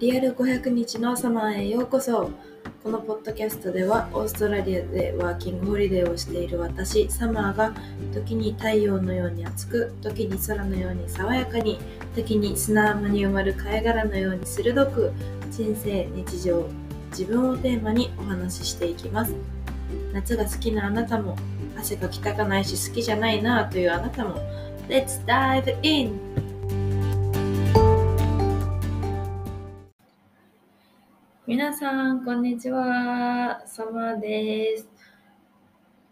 リアル500日のサマーへようこそこのポッドキャストではオーストラリアでワーキングホリデーをしている私サマーが時に太陽のように熱く時に空のように爽やかに時に砂浜に埋まる貝殻のように鋭く人生日常自分をテーマにお話ししていきます夏が好きなあなたも汗がきたかないし好きじゃないなというあなたも Let's dive in! さん、こんにちは。サマです。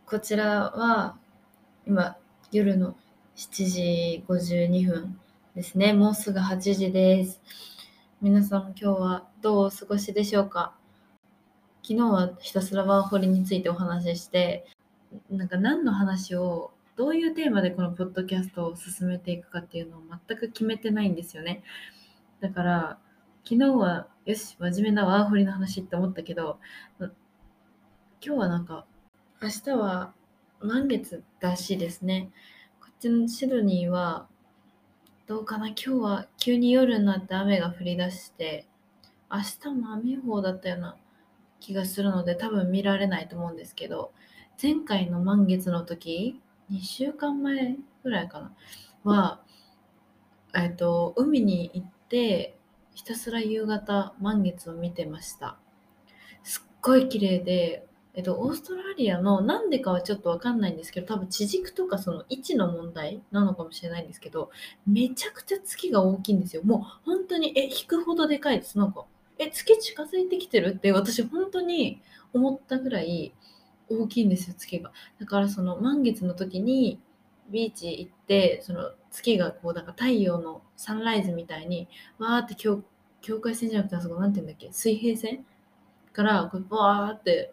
こちらは、今、夜の7時52分ですね。もうすぐ8時です。皆さん、今日はどうお過ごしでしょうか？昨日はひたすらワーホリについてお話しして、なんか何の話を、どういうテーマでこのポッドキャストを進めていくかっていうのを全く決めてないんですよね。だから、昨日はよし、真面目なワーホリの話って思ったけど、今日はなんか、明日は満月らしいですね。こっちのシドニーは、どうかな？今日は急に夜になって雨が降り出して、明日も雨予報だったような気がするので、多分見られないと思うんですけど、前回の満月の時、2週間前ぐらいかな、は、えっと、海に行って、ひたすら夕方満月を見てました。すっごい綺麗でえっと、オーストラリアのなんでかはちょっとわかんないんですけど多分地軸とかその位置の問題なのかもしれないんですけどめちゃくちゃ月が大きいんですよ。もう本当にえ引くほどでかいです。なんかえ月近づいてきてるって私本当に思ったぐらい大きいんですよ月が。だからその満月の時にビーチ行ってその月がこうなんか太陽のサンライズみたいにわーって境境界線じゃなくてあそこなんて言うんだっけ？水平線からこうバーって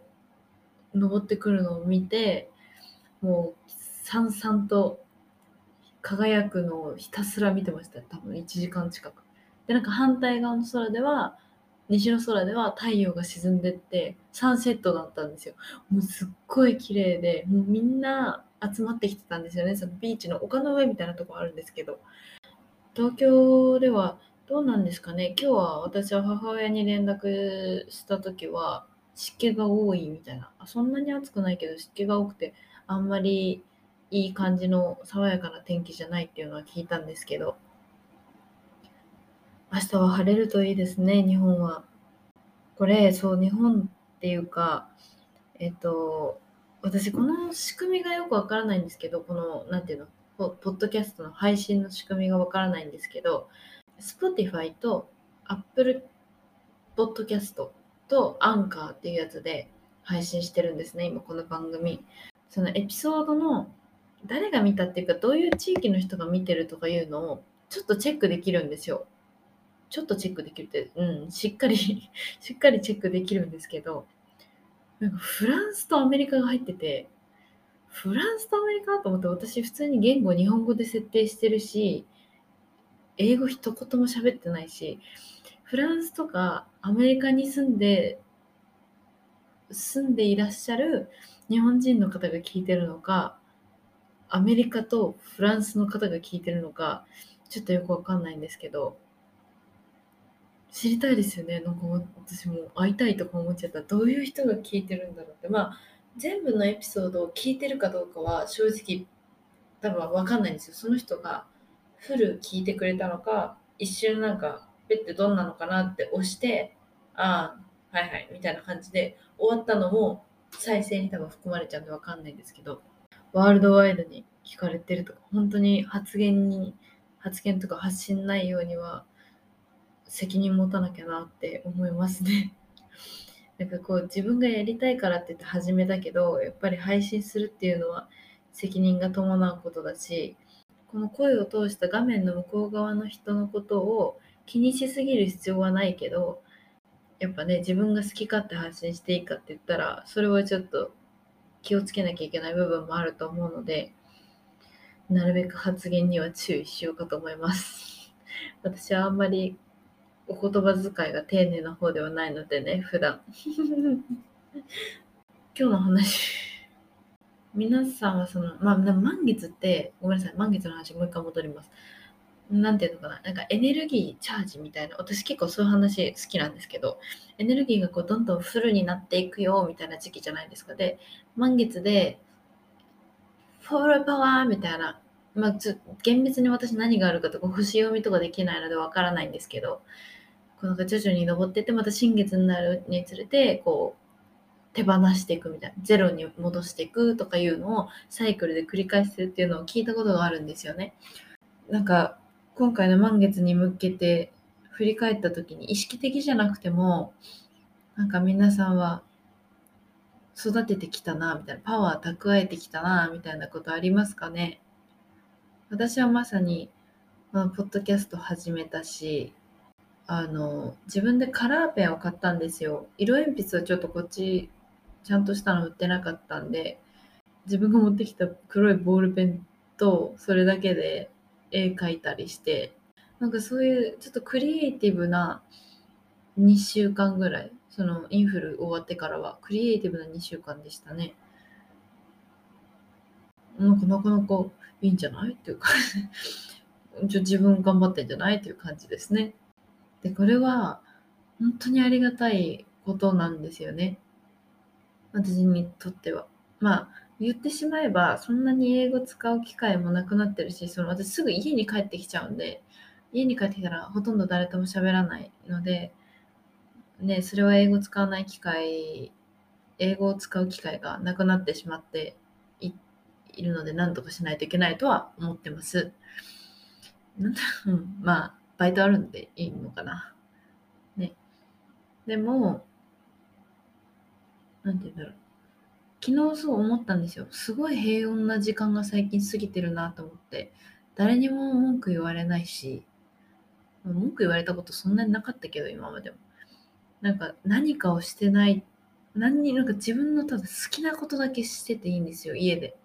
登ってくるのを見てもうさんさんと輝くのをひたすら見てました。多分1時間近く。でなんか反対側の空では西の空では太陽が沈んでってサンセットだったんですよ。もうすっごい綺麗でもうみんな集まってきてたんですよね。そのビーチの丘の上みたいなとこあるんですけど。東京ではどうなんですかね。今日は私は母親に連絡した時は湿気が多いみたいな。そんなに暑くないけど湿気が多くてあんまりいい感じの爽やかな天気じゃないっていうのは聞いたんですけど。明日は晴れるといいですね日本は。これそう日本っていうかえっと私この仕組みがよくわからないんですけどこの何ていうのポッドキャストの配信の仕組みがわからないんですけど Spotify と Apple Podcast と Anchor っていうやつで配信してるんですね今この番組。そのエピソードの誰が見たっていうかどういう地域の人が見てるとかいうのをちょっとチェックできるんですよ。ちょっとチェックできるって、うん、しっかり しっかりチェックできるんですけどなんかフランスとアメリカが入ってて、フランスとアメリカと思って私普通に言語日本語で設定してるし、英語一言も喋ってないし、フランスとかアメリカに住んで、住んでいらっしゃる日本人の方が聞いてるのか、アメリカとフランスの方が聞いてるのか、ちょっとよくわかんないんですけど、知りたいですよね。なんか私も会いたいとか思っちゃった。どういう人が聞いてるんだろうって。まあ、全部のエピソードを聞いてるかどうかは正直多分わかんないんですよ。その人がフル聞いてくれたのか、一瞬なんか、ペってどんなのかなって押して、ああ、はいはい、みたいな感じで終わったのも再生に多分含まれちゃうんでわかんないんですけど、ワールドワイドに聞かれてるとか、本当に発言に、発言とか発信内容には責任持たなきゃなって思いますね。なんかこう自分がやりたいからって言って始めたけどやっぱり配信するっていうのは責任が伴うことだしこの声を通した画面の向こう側の人のことを気にしすぎる必要はないけどやっぱね自分が好き勝手発信していいかって言ったらそれはちょっと気をつけなきゃいけない部分もあると思うのでなるべく発言には注意しようかと思います。私はあんまりお言葉遣いが丁寧な方ではないのでね、普段。今日の話。皆さんはその、まあ、満月って、ごめんなさい、満月の話もう一回戻ります。なんていうのかな、なんかエネルギーチャージみたいな、私結構そういう話好きなんですけど、エネルギーがこうどんどんフルになっていくよみたいな時期じゃないですか。で、満月で、フォールパワーみたいな、まあ、厳密に私何があるかとか星読みとかできないのでわからないんですけど、この徐々に登ってってまた新月になるにつれてこう手放していくみたいなゼロに戻していくとかいうのをサイクルで繰り返してるっていうのを聞いたことがあるんですよね。なんか今回の満月に向けて振り返った時に意識的じゃなくてもなんか皆さんは育ててきたなみたいなパワー蓄えてきたなみたいなことありますかね？私はまさに、まあ、ポッドキャスト始めたしあの自分でカラーペンを買ったんですよ。色鉛筆はちょっとこっちちゃんとしたの売ってなかったんで自分が持ってきた黒いボールペンとそれだけで絵描いたりしてなんかそういうちょっとクリエイティブな2週間ぐらいそのインフル終わってからはクリエイティブな2週間でしたね。なんかなかなかいいんじゃない？っていうか自分頑張ってんじゃない？っていう感じですね。でこれは本当にありがたいことなんですよね。私にとっては。まあ言ってしまえばそんなに英語使う機会もなくなってるしその私すぐ家に帰ってきちゃうんで家に帰ってきたらほとんど誰とも喋らないのでねそれは英語使わない機会英語を使う機会がなくなってしまっているので何とかしないといけないとは思ってますなんだ、う、まあバイトあるんでいいのかな。ね。でも、なんて言うんだろう。昨日そう思ったんですよ。すごい平穏な時間が最近過ぎてるなと思って。誰にも文句言われないし、文句言われたことそんなになかったけど、今までも。なんか何かをしてない、何に、なんか自分のただ好きなことだけしてていいんですよ、家で。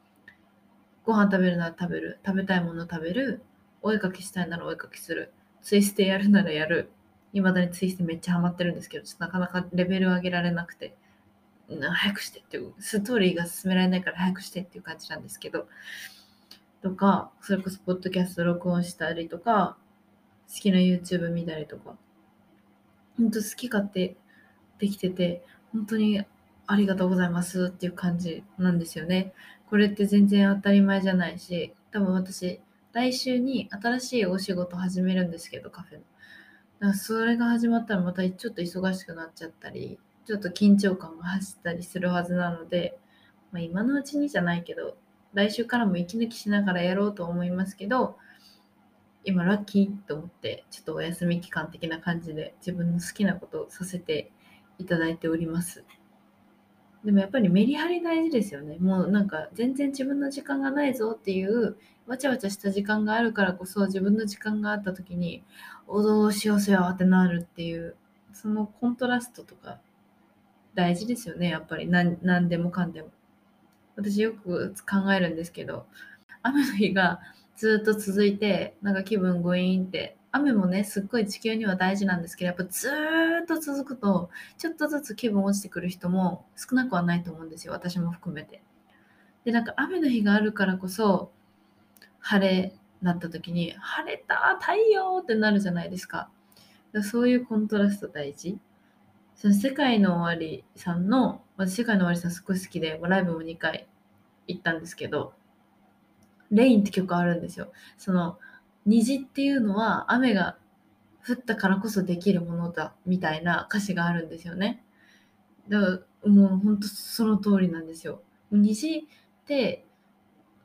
ご飯食べるなら食べる。食べたいもの食べる。お絵かきしたいならお絵かきする。ツイステやるならやる。未だにツイステめっちゃハマってるんですけど、ちょっとなかなかレベル上げられなくて、早くしてっていう、ストーリーが進められないから早くしてっていう感じなんですけど、とか、それこそポッドキャスト録音したりとか、好きな YouTube 見たりとか、本当好き勝手できてて、本当にありがとうございますっていう感じなんですよね。これって全然当たり前じゃないし、多分私、来週に新しいお仕事始めるんですけど、カフェの。だからそれが始まったらまたちょっと忙しくなっちゃったり、ちょっと緊張感が走ったりするはずなので、まあ、今のうちにじゃないけど、来週からも息抜きしながらやろうと思いますけど、今ラッキーと思って、ちょっとお休み期間的な感じで自分の好きなことをさせていただいております。でもやっぱりメリハリ大事ですよね。もうなんか全然自分の時間がないぞっていうわちゃわちゃした時間があるからこそ自分の時間があった時におどうしようせよってなるっていうそのコントラストとか大事ですよねやっぱり何何でもかんでも。私よく考えるんですけど雨の日がずっと続いてなんか気分ゴイーンって雨もね、すっごい地球には大事なんですけど、やっぱずーっと続くと、ちょっとずつ気分落ちてくる人も少なくはないと思うんですよ。私も含めて。で、なんか雨の日があるからこそ、晴れなった時に、晴れた太陽ってなるじゃないですか。かそういうコントラスト大事。その世界の終わりさんの、私世界の終わりさんすごい好きで、ライブも2回行ったんですけど、レインって曲あるんですよ。その、虹っていうのは雨が降ったからこそできるものだみたいな歌詞があるんですよね。だからもう本当その通りなんですよ。虹って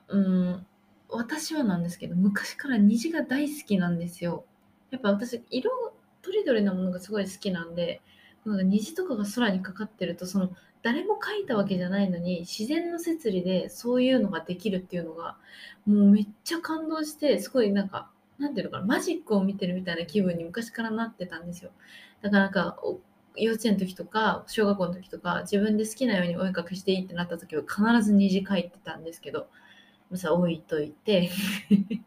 うん私はなんですけど昔から虹が大好きなんですよ。やっぱ私色とりどりなものがすごい好きなんでなんか虹とかが空にかかってるとその誰も描いたわけじゃないのに自然の摂理でそういうのができるっていうのがもうめっちゃ感動してすごいなんかなんていうのかなマジックを見てるみたいな気分に昔からなってたんですよだからなんか幼稚園の時とか小学校の時とか自分で好きなようにお絵かきしていいってなった時は必ず虹描いてたんですけどさ置いといて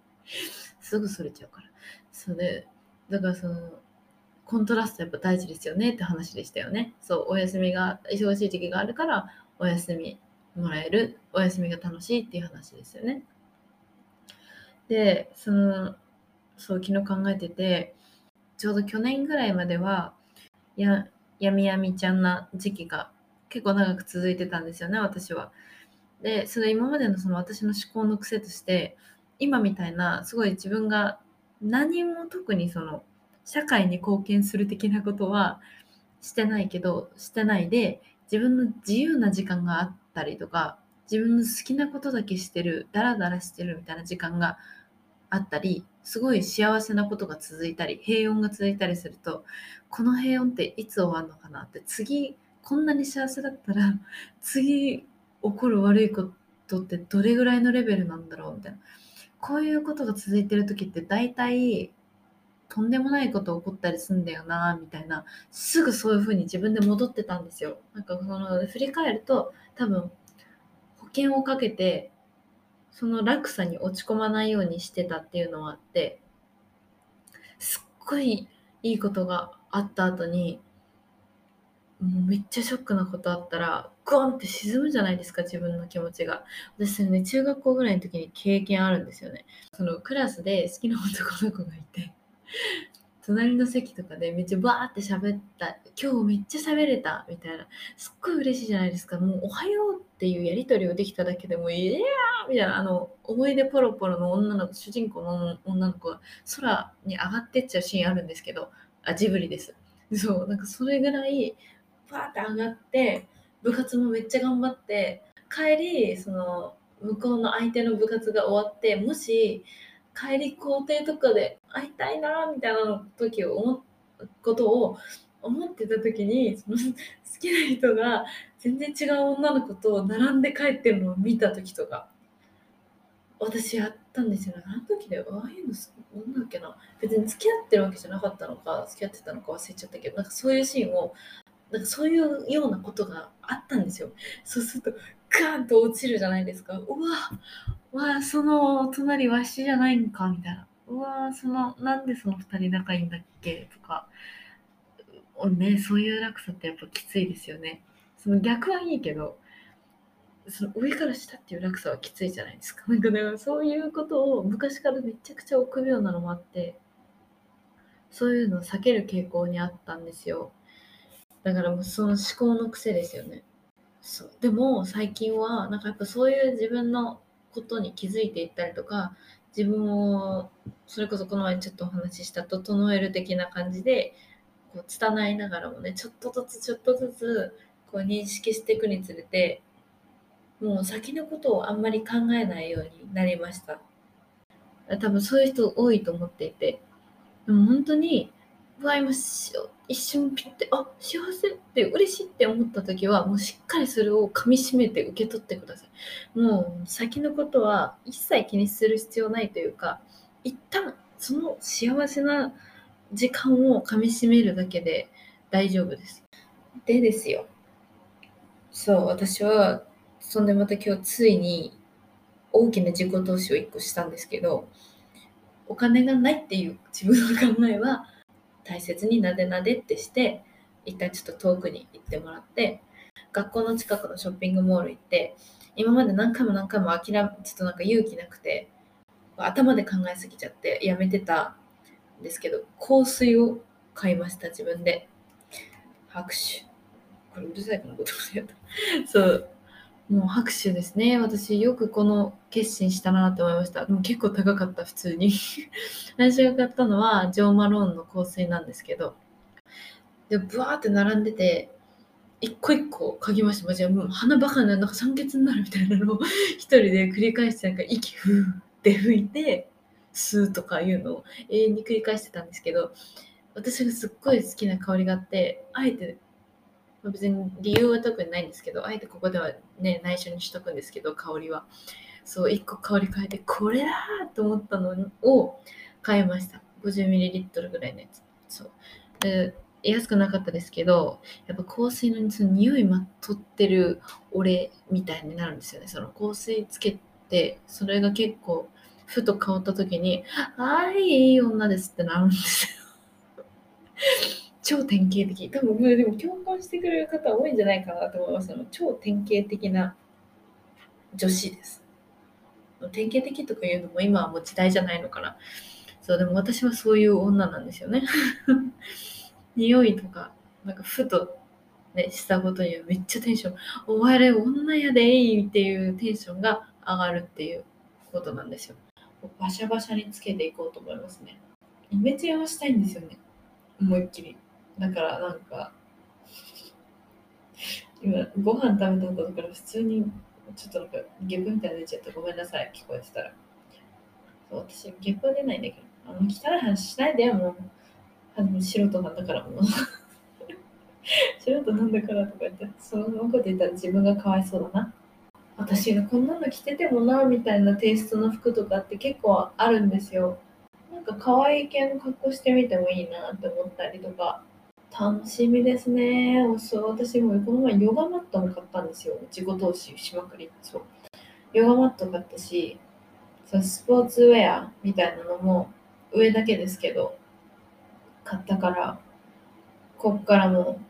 すぐそれちゃうからそれだからそのコントラストやっぱ大事ですよねって話でしたよね。そう、お休みが、忙しい時期があるからお休みもらえる、お休みが楽しいっていう話ですよね。で、その、そう昨日考えててちょうど去年ぐらいまではややみやみちゃんな時期が結構長く続いてたんですよね私は。でそれ今までのその私の思考の癖として今みたいなすごい自分が何も特にその社会に貢献する的なことはしてないけどしてないで自分の自由な時間があったりとか自分の好きなことだけしてるダラダラしてるみたいな時間があったりすごい幸せなことが続いたり平穏が続いたりするとこの平穏っていつ終わるのかなって次こんなに幸せだったら次起こる悪いことってどれぐらいのレベルなんだろうみたいな。こういうことが続いてる時って大体とんでもないこと起こったりすんだよなみたいなすぐそういう風に自分で戻ってたんですよ。なんかその振り返ると多分保険をかけてその落差に落ち込まないようにしてたっていうのはあってすっごいいいことがあった後にもうめっちゃショックなことあったらゴンって沈むじゃないですか自分の気持ちが。私ね中学校ぐらいの時に経験あるんですよね。そのクラスで好きな男の子がいて隣の席とかでめっちゃバーって喋った今日めっちゃ喋れたみたいなすっごい嬉しいじゃないですか。もうおはようっていうやり取りをできただけでもいやーみたいなあの思い出ポロポロの女の子主人公の女の子が空に上がってっちゃうシーンあるんですけどあジブリです。そうなんかそれぐらいバーって上がって部活もめっちゃ頑張って帰りその向こうの相手の部活が終わってもし帰り校庭とかで会いたいなみたいな時を思ことを思ってた時にその好きな人が全然違う女の子と並んで帰ってるのを見た時とか私やったんですよね。あの時でああいうのなんだっけな別に付き合ってるわけじゃなかったのか付き合ってたのか忘れちゃったけどなんかそういうシーンをなんかそういうようなことがあったんですよ。そうするとガーンと落ちるじゃないですか。うわ、わその隣わしじゃないんかみたいな。うわそのなんでその2人仲いいんだっけとか。ね、そういう落差ってやっぱきついですよね。その逆はいいけど、その上から下っていう落差はきついじゃないですか。なんかだからそういうことを昔からめちゃくちゃ臆病なのもあって、そういうのを避ける傾向にあったんですよ。だからもうその思考の癖ですよね。そうでも最近はなんかやっぱそういう自分のことに気づいていったりとか自分をそれこそこの前ちょっとお話しした整える的な感じでこう拙いながらもねちょっとずつちょっとずつこう認識していくにつれてもう先のことをあんまり考えないようになりました。多分そういう人多いと思っていてでも本当にわ今一瞬ピッてあ幸せって嬉しいって思った時はもうしっかりそれをかみしめて受け取ってください。もう先のことは一切気にする必要ないというか一旦その幸せな時間をかみしめるだけで大丈夫です。でですよ。そう私はそんでまた今日ついに大きな自己投資を1個したんですけどお金がないっていう自分の考えは大切になでなでってして一旦ちょっと遠くに行ってもらって学校の近くのショッピングモール行って今まで何回も何回も諦めちょっとなんか勇気なくて頭で考えすぎちゃってやめてたんですけど香水を買いました自分で。拍手。これうるさいかなことやったそう。もう拍手ですね。私、よくこの決心したなって思いました。でも結構高かった、普通に。私が買ったのは、ジョー・マローンの香水なんですけど、で、ブワーって並んでて、一個一個嗅ぎました。マジでもう鼻バカな、なんか酸欠になるみたいなのを 一人で繰り返して、なんか息ふーって吹いて、吸うとかいうのを永遠に繰り返してたんですけど、私がすっごい好きな香りがあって、あえて別に理由は特にないんですけど、あえてここではね、内緒にしとくんですけど、香りは。そう、1個香り変えて、これだと思ったのを買いました。50ml ぐらいのやつ。そう。で安くなかったですけど、やっぱ香水のその匂いまとってる俺みたいになるんですよね。その香水つけて、それが結構、ふと香った時に、あい、いい女ですってなるんですよ。超典型的。多分、でも共感してくれる方多いんじゃないかなと思いますの。超典型的な女子です。典型的とかいうのも今はもう時代じゃないのかな。そう、でも私はそういう女なんですよね。匂いとか、なんかふとね、したことにはめっちゃテンション、お前ら女やでいっていうテンションが上がるっていうことなんですよ。バシャバシャにつけていこうと思いますね。イメチェンはしたいんですよね。思いっきり。だからなんか、今ご飯食べた後だから普通にちょっとなんかゲップみたいな出ちゃってごめんなさい、聞こえてたら。そう私、ゲップは出ないんだけど、あの汚い話しないでよ、もう。あの素人なんだからもう。素人なんだからとか言って、そのこと言ったら自分がかわいそうだな。私がこんなの着ててもな、みたいなテイストの服とかって結構あるんですよ。なんか可愛い系の格好してみてもいいなって思ったりとか。楽しみですね。そう私もこの前ヨガマットも買ったんですよ。自己投資しまくり。そう。ヨガマット買ったし、そうスポーツウェアみたいなのも上だけですけど、買ったから、こっからも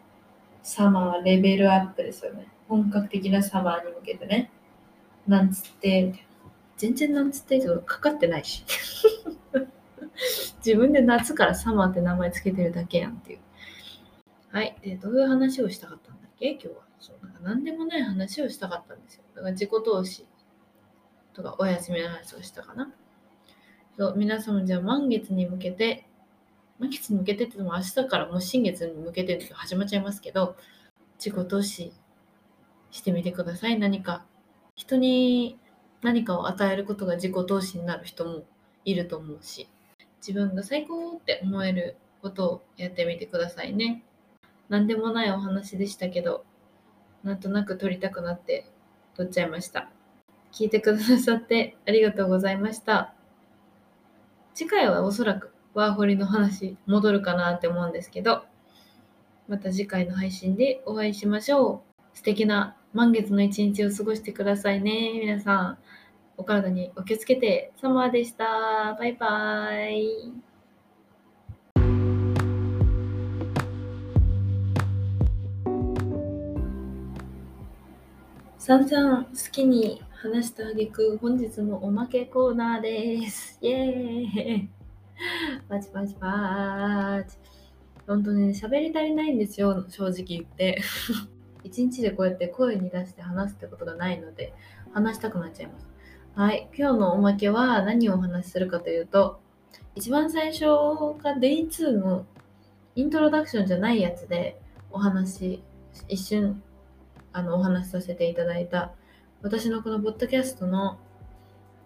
サマーはレベルアップですよね。本格的なサマーに向けてね。なんつって、全然なんつってかかってないし。自分で夏からサマーって名前つけてるだけやんっていう。はい。で、どういう話をしたかったんだっけ？今日は。そう、なんか何でもない話をしたかったんですよ。だから自己投資とかお休みの話をしたかな。そう、皆様じゃあ満月に向けて、満月に向けてって言っても明日からもう新月に向けて始まっちゃいますけど、自己投資してみてください。何か。人に何かを与えることが自己投資になる人もいると思うし、自分が最高って思えることをやってみてくださいね。何でもないお話でしたけど、なんとなく撮りたくなって撮っちゃいました。聞いてくださってありがとうございました。次回はおそらくワーホリの話戻るかなって思うんですけど、また次回の配信でお会いしましょう。素敵な満月の一日を過ごしてくださいね。皆さん、お体にお気をつけて、サマーでした。バイバーイ。さんさん好きに話したあげく本日のおまけコーナーです。イェーイ パチパチパチ。本当にね、喋り足りないんですよ、正直言って。一日でこうやって声に出して話すってことがないので、話したくなっちゃいます。はい、今日のおまけは何をお話しするかというと、一番最初が Day2 のイントロダクションじゃないやつでお話、一瞬あのお話しさせていただいた私のこのポッドキャストの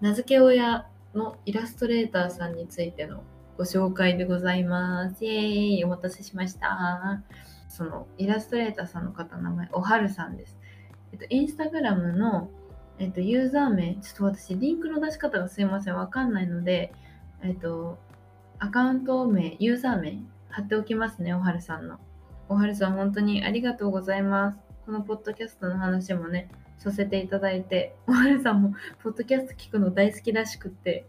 名付け親のイラストレーターさんについてのご紹介でございます。イエーイお待たせしました。そのイラストレーターさんの方の名前、おはるさんです。えっと、インスタグラムの、えっと、ユーザー名、ちょっと私、リンクの出し方がすいません、わかんないので、えっと、アカウント名、ユーザー名、貼っておきますね、おはるさんの。おはるさん、本当にありがとうございます。このポッドキャストの話もね、させていただいて、おはるさんもポッドキャスト聞くの大好きらしくって、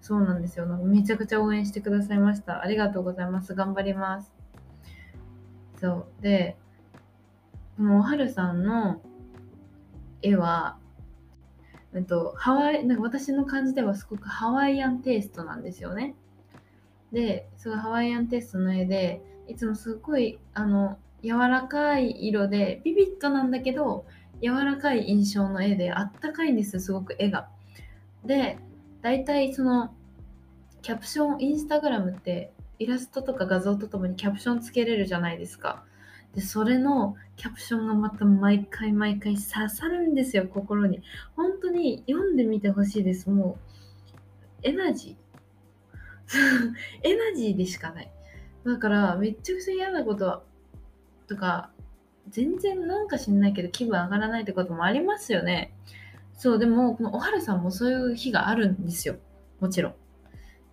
そうなんですよ。なんかめちゃくちゃ応援してくださいました。ありがとうございます。頑張ります。そう。で、もうおはるさんの絵は、えっと、ハワイ、なんか私の感じではすごくハワイアンテイストなんですよね。で、そのハワイアンテイストの絵で、いつもすごい、あの、柔らかい色でビビッドなんだけど柔らかい印象の絵であったかいんですすごく絵が。で大体そのキャプションインスタグラムってイラストとか画像とともにキャプションつけれるじゃないですか。でそれのキャプションがまた毎回毎回刺さるんですよ心に。本当に読んでみてほしいです。もうエナジー エナジーでしかない。だからめっちゃくちゃ嫌なことはとか全然なんか知んないけど気分上がらないってこともありますよね。そう、でも、このおはるさんもそういう日があるんですよ。もちろん。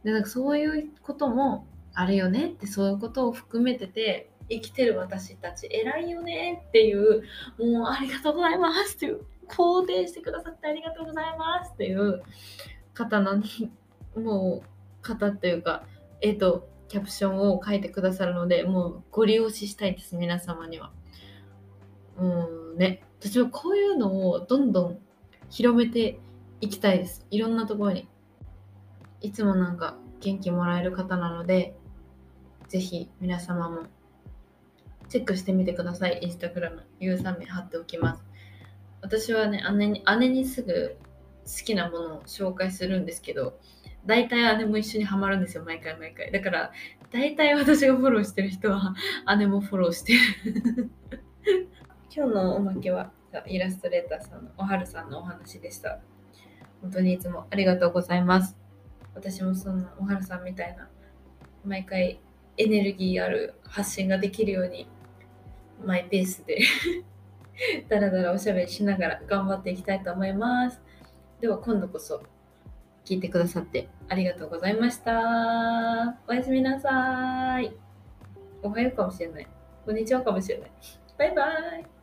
で、なんかそういうこともあるよねって、そういうことを含めてて、生きてる私たち偉いよねっていう、もうありがとうございますっていう、肯定してくださってありがとうございますっていう方の、もう、方っていうか、えっ、と、キャプションを書いてくださるので、もうご利用ししたいです、皆様には。うんね、私はこういうのをどんどん広めていきたいです。いろんなところに。いつもなんか、元気もらえる方なので、ぜひ皆様もチェックしてみてください。インスタグラム、ユーザー名貼っておきます。私はね、姉に姉にすぐ好きなものを紹介するんですけど、大体姉も一緒にハマるんですよ、毎回毎回。だから、大体私がフォローしてる人は 姉もフォローしてる今日のおまけはイラストレーターさんのおはるさんのお話でした。本当にいつもありがとうございます。私もそんなおはるさんみたいな毎回エネルギーある発信ができるようにマイペースでだらだらおしゃべりしながら頑張っていきたいと思います。では今度こそ聞いてくださってありがとうございました。おやすみなさい。おはようかもしれない。こんにちはかもしれない。バイバイ。